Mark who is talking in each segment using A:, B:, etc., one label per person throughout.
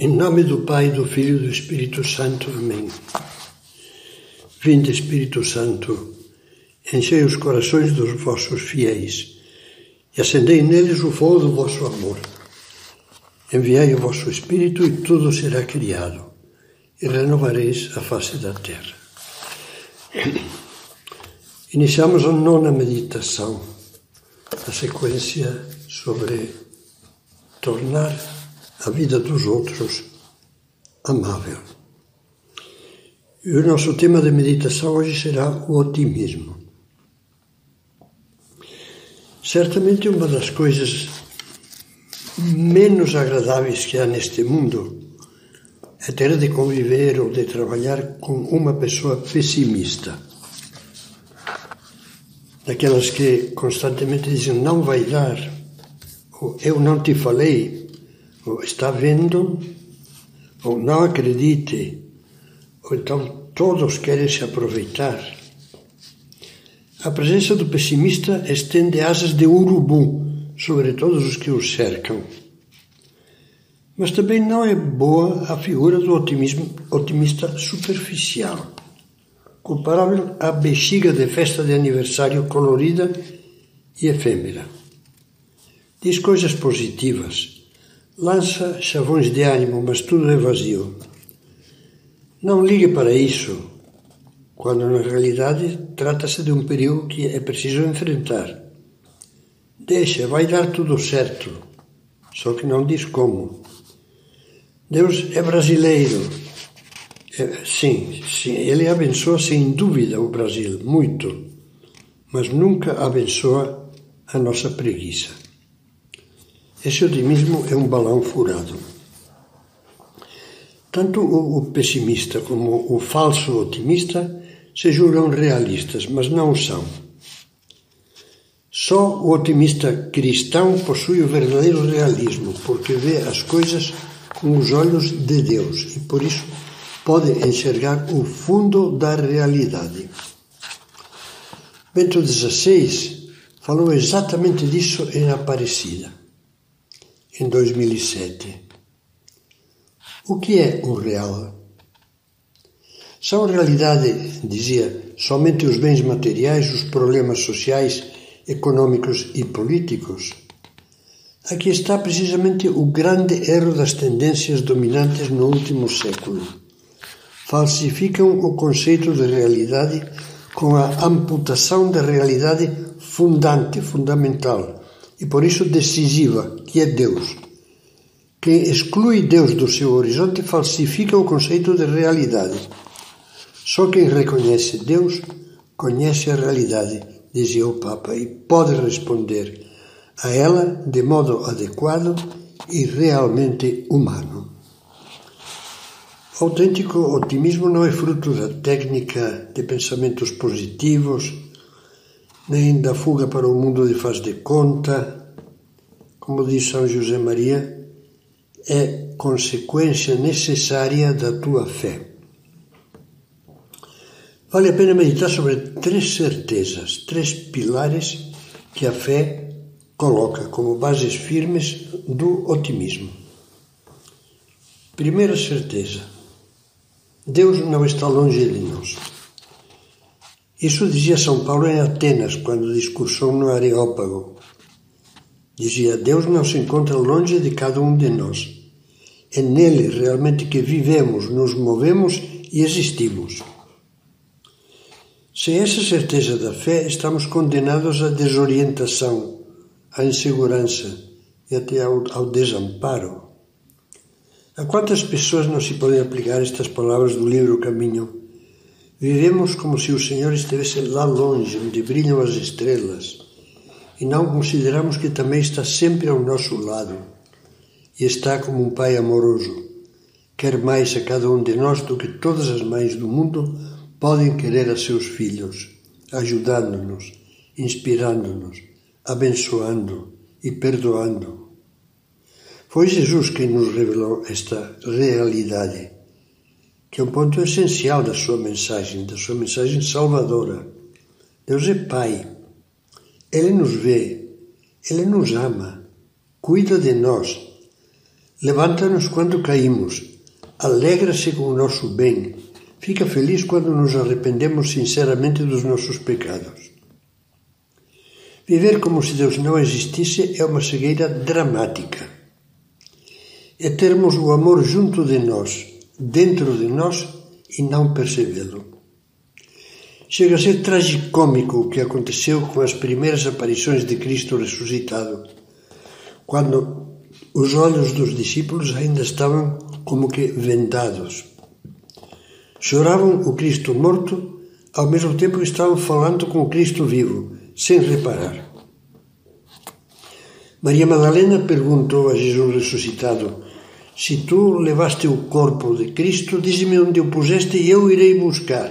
A: Em nome do Pai, do Filho e do Espírito Santo. Amém. Vinde, Espírito Santo, enchei os corações dos vossos fiéis e acendei neles o fogo do vosso amor. Enviai o vosso Espírito e tudo será criado e renovareis a face da terra. Iniciamos a nona meditação, a sequência sobre tornar a vida dos outros amável. E o nosso tema de meditação hoje será o otimismo. Certamente uma das coisas menos agradáveis que há neste mundo é ter de conviver ou de trabalhar com uma pessoa pessimista daquelas que constantemente dizem não vai dar, ou eu não te falei, ou está vendo, ou não acredite, ou então todos querem se aproveitar. A presença do pessimista estende asas de urubu sobre todos os que o cercam. Mas também não é boa a figura do otimismo, otimista superficial comparável à bexiga de festa de aniversário colorida e efêmera. Diz coisas positivas, lança chavões de ânimo, mas tudo é vazio. Não ligue para isso, quando na realidade trata-se de um perigo que é preciso enfrentar. Deixa, vai dar tudo certo, só que não diz como. Deus é brasileiro, é, sim, sim, ele abençoa sem dúvida o Brasil, muito, mas nunca abençoa a nossa preguiça. Esse otimismo é um balão furado. Tanto o pessimista como o falso otimista se julgam realistas, mas não são. Só o otimista cristão possui o verdadeiro realismo, porque vê as coisas com os olhos de Deus e por isso pode enxergar o fundo da realidade. Bento XVI falou exatamente disso em Aparecida, em 2007. O que é o real? São realidade, dizia, somente os bens materiais, os problemas sociais, econômicos e políticos? Aqui está precisamente o grande erro das tendências dominantes no último século falsificam o conceito de realidade com a amputação da realidade fundante, fundamental e por isso decisiva, que é Deus. Quem exclui Deus do seu horizonte falsifica o conceito de realidade. Só quem reconhece Deus conhece a realidade, dizia o Papa, e pode responder a ela de modo adequado e realmente humano. Autêntico otimismo não é fruto da técnica de pensamentos positivos, nem da fuga para o mundo de faz de conta. Como diz São José Maria, é consequência necessária da tua fé. Vale a pena meditar sobre três certezas, três pilares que a fé coloca como bases firmes do otimismo. Primeira certeza: Deus não está longe de nós. Isso dizia São Paulo em Atenas, quando discursou no Areópago. Dizia: Deus não se encontra longe de cada um de nós. É nele realmente que vivemos, nos movemos e existimos. Sem essa certeza da fé, estamos condenados à desorientação, à insegurança e até ao, ao desamparo. A quantas pessoas não se podem aplicar estas palavras do livro Caminho? Vivemos como se o Senhor estivesse lá longe, onde brilham as estrelas, e não consideramos que também está sempre ao nosso lado e está como um Pai amoroso. Quer mais a cada um de nós do que todas as mães do mundo podem querer a seus filhos, ajudando-nos, inspirando-nos, abençoando e perdoando. Foi Jesus quem nos revelou esta realidade, que é um ponto essencial da sua mensagem, da sua mensagem salvadora. Deus é Pai. Ele nos vê, Ele nos ama, cuida de nós, levanta-nos quando caímos, alegra-se com o nosso bem, fica feliz quando nos arrependemos sinceramente dos nossos pecados. Viver como se Deus não existisse é uma cegueira dramática. É termos o amor junto de nós, dentro de nós e não percebê-lo. Chega a ser tragicômico o que aconteceu com as primeiras aparições de Cristo ressuscitado, quando os olhos dos discípulos ainda estavam como que vendados. Choravam o Cristo morto, ao mesmo tempo que estavam falando com o Cristo vivo, sem reparar. Maria Madalena perguntou a Jesus ressuscitado: Se tu levaste o corpo de Cristo, dize-me onde o puseste e eu irei buscar.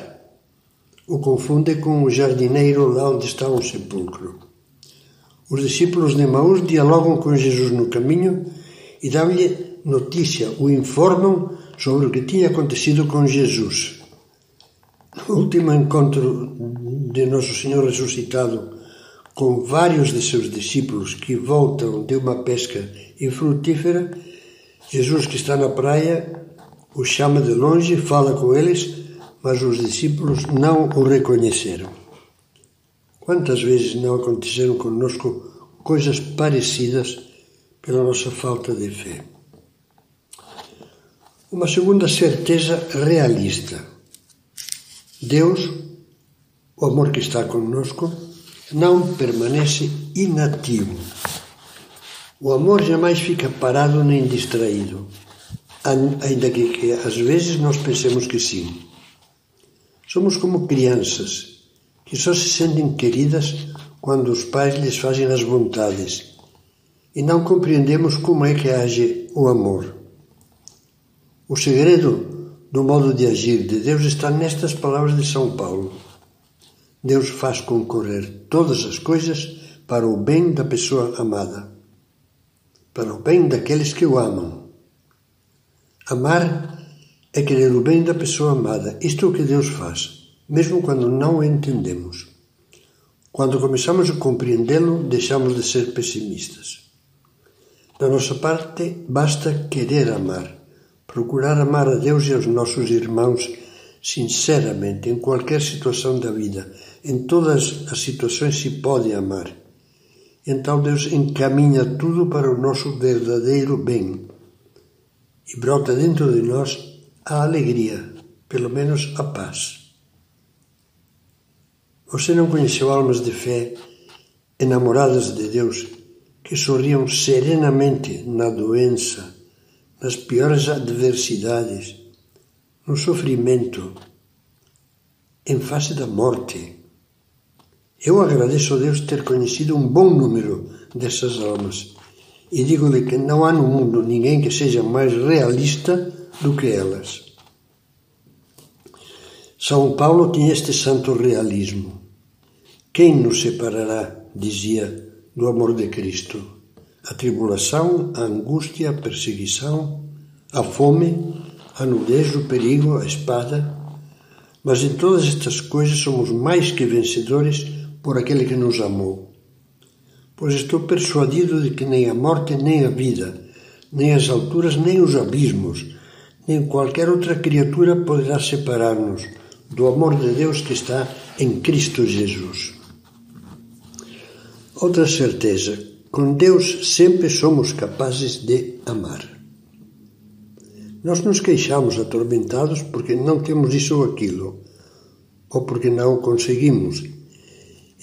A: O confunde com o jardineiro lá onde está um sepulcro. Os discípulos de Maús dialogam com Jesus no caminho e dão-lhe notícia, o informam sobre o que tinha acontecido com Jesus. No último encontro de Nosso Senhor ressuscitado com vários de seus discípulos que voltam de uma pesca infrutífera, Jesus, que está na praia, os chama de longe, fala com eles, mas os discípulos não o reconheceram. Quantas vezes não aconteceram conosco coisas parecidas pela nossa falta de fé? Uma segunda certeza realista. Deus, o amor que está conosco, não permanece inativo. O amor jamais fica parado nem distraído, ainda que, que às vezes nós pensemos que sim. Somos como crianças que só se sentem queridas quando os pais lhes fazem as vontades e não compreendemos como é que age o amor. O segredo do modo de agir de Deus está nestas palavras de São Paulo. Deus faz concorrer todas as coisas para o bem da pessoa amada, para o bem daqueles que o amam. Amar é querer o bem da pessoa amada. Isto é o que Deus faz mesmo quando não o entendemos. Quando começamos a compreendê-lo, deixamos de ser pessimistas. Da nossa parte, basta querer amar, procurar amar a Deus e aos nossos irmãos sinceramente, em qualquer situação da vida. Em todas as situações se pode amar. Então Deus encaminha tudo para o nosso verdadeiro bem e brota dentro de nós a alegria, pelo menos a paz. Você não conheceu almas de fé, enamoradas de Deus, que sorriam serenamente na doença, nas piores adversidades, no sofrimento, em face da morte? Eu agradeço a Deus ter conhecido um bom número dessas almas e digo-lhe que não há no mundo ninguém que seja mais realista do que elas. São Paulo tinha este santo realismo. Quem nos separará, dizia, do amor de Cristo? A tribulação, a angústia, a perseguição, a fome, a nudez, o perigo, a espada. Mas em todas estas coisas somos mais que vencedores por aquele que nos amou. Pois estou persuadido de que nem a morte, nem a vida, nem as alturas, nem os abismos, nem qualquer outra criatura poderá separar-nos do amor de Deus que está em Cristo Jesus. Outra certeza: com Deus sempre somos capazes de amar. Nós nos queixamos atormentados porque não temos isso ou aquilo, ou porque não o conseguimos.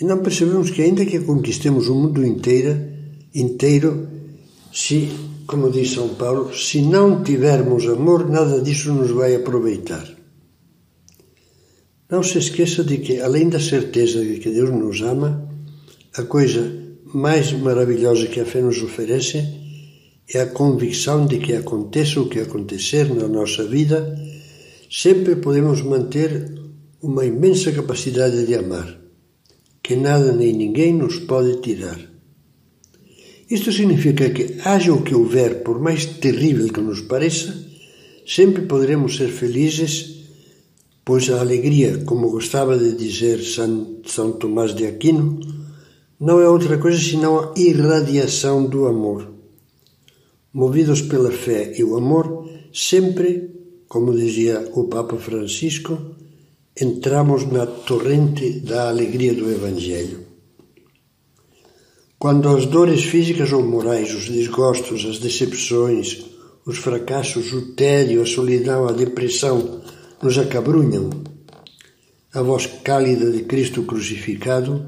A: E não percebemos que, ainda que conquistemos o mundo inteiro, inteiro, se, como diz São Paulo, se não tivermos amor, nada disso nos vai aproveitar. Não se esqueça de que, além da certeza de que Deus nos ama, a coisa mais maravilhosa que a fé nos oferece é a convicção de que aconteça o que acontecer na nossa vida, sempre podemos manter uma imensa capacidade de amar, que nada nem ninguém nos pode tirar. Isto significa que, haja o que houver, por mais terrível que nos pareça, sempre poderemos ser felizes pois a alegria, como gostava de dizer São, São Tomás de Aquino, não é outra coisa senão a irradiação do amor. movidos pela fé e o amor, sempre, como dizia o Papa Francisco, entramos na torrente da alegria do Evangelho. Quando as dores físicas ou morais, os desgostos, as decepções, os fracassos, o tédio, a solidão, a depressão nos acabrunham, a voz cálida de Cristo crucificado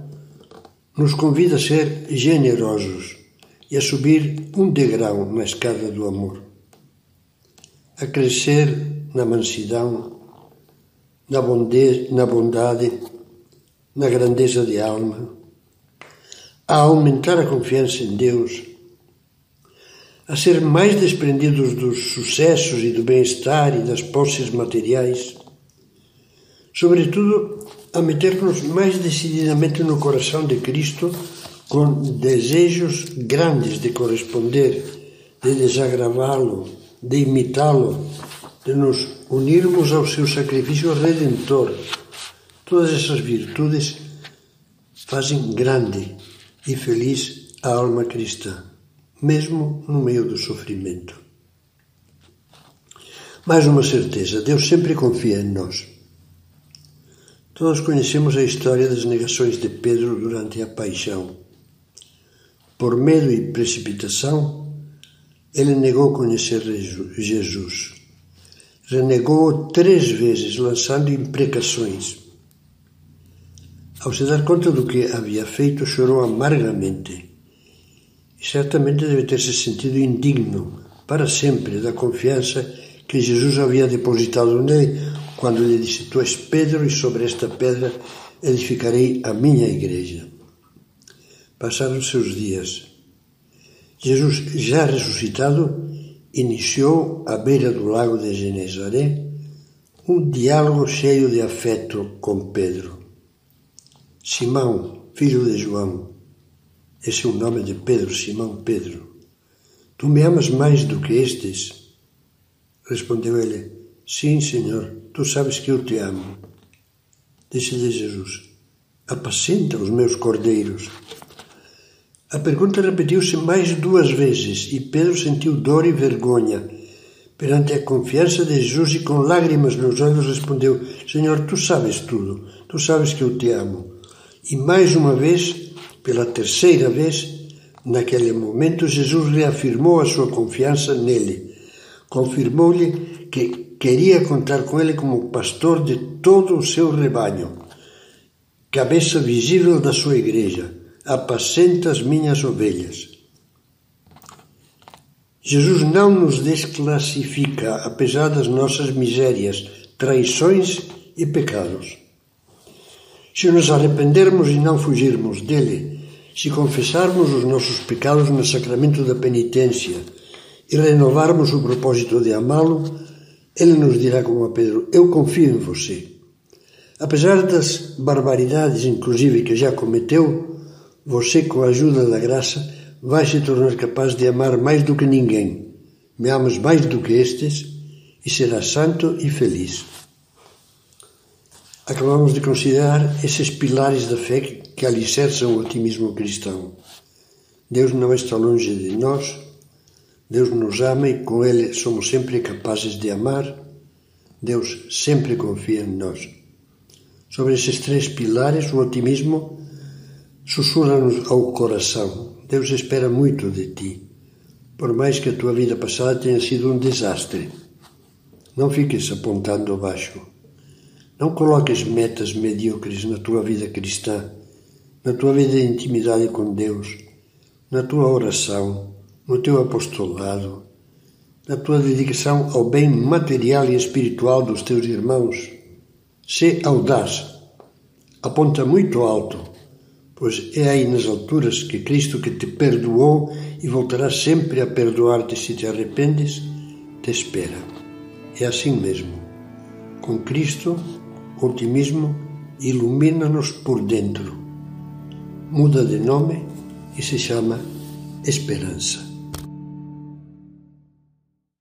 A: nos convida a ser generosos e a subir um degrau na escada do amor, a crescer na mansidão, na, bonde, na bondade, na grandeza de alma, a aumentar a confiança em Deus, a ser mais desprendidos dos sucessos e do bem-estar e das posses materiais, sobretudo a meter-nos mais decididamente no coração de Cristo com desejos grandes de corresponder, de desagravá-lo, de imitá-lo, de nos unirmos ao seu sacrifício redentor. Todas essas virtudes fazem grande e feliz a alma cristã, mesmo no meio do sofrimento. Mais uma certeza: Deus sempre confia em nós. Todos conhecemos a história das negações de Pedro durante a paixão. Por medo e precipitação, ele negou conhecer Jesus. Renegou-o três vezes, lançando imprecações. Ao se dar conta do que havia feito, chorou amargamente. E certamente deve ter se sentido indigno para sempre da confiança que Jesus havia depositado nele quando lhe disse: Tu és Pedro, e sobre esta pedra edificarei a minha igreja. Passaram seus dias. Jesus, já ressuscitado, iniciou à beira do lago de Genezaré um diálogo cheio de afeto com Pedro. Simão, filho de João, esse é o nome de Pedro, Simão Pedro. Tu me amas mais do que estes? Respondeu ele: Sim, Senhor, tu sabes que eu te amo. Disse-lhe Jesus: Apacenta os meus cordeiros. A pergunta repetiu-se mais duas vezes e Pedro sentiu dor e vergonha. Perante a confiança de Jesus e com lágrimas nos olhos respondeu: Senhor, tu sabes tudo, tu sabes que eu te amo. E mais uma vez, pela terceira vez, naquele momento, Jesus reafirmou a sua confiança nele. Confirmou-lhe que queria contar com ele como pastor de todo o seu rebanho, cabeça visível da sua igreja apacenta as minhas ovelhas. Jesus não nos desclassifica, apesar das nossas misérias, traições e pecados. Se nos arrependermos e não fugirmos dele, se confessarmos os nossos pecados no sacramento da penitência e renovarmos o propósito de amá-lo, ele nos dirá como a Pedro: Eu confio em você. Apesar das barbaridades, inclusive, que já cometeu, você, com a ajuda da graça, vai se tornar capaz de amar mais do que ninguém. Me amas mais do que estes e serás santo e feliz. Acabamos de considerar esses pilares da fé que alicerçam o otimismo cristão. Deus não está longe de nós, Deus nos ama e com Ele somos sempre capazes de amar. Deus sempre confia em nós. Sobre esses três pilares, o otimismo Sussurra-nos ao coração: Deus espera muito de ti, por mais que a tua vida passada tenha sido um desastre. Não fiques apontando abaixo. Não coloques metas medíocres na tua vida cristã, na tua vida de intimidade com Deus, na tua oração, no teu apostolado, na tua dedicação ao bem material e espiritual dos teus irmãos. Sê audaz. Aponta muito alto pois é aí nas alturas que Cristo que te perdoou e voltará sempre a perdoar-te se te arrependes, te espera. É assim mesmo. Com Cristo, o otimismo ilumina-nos por dentro. Muda de nome e se chama esperança.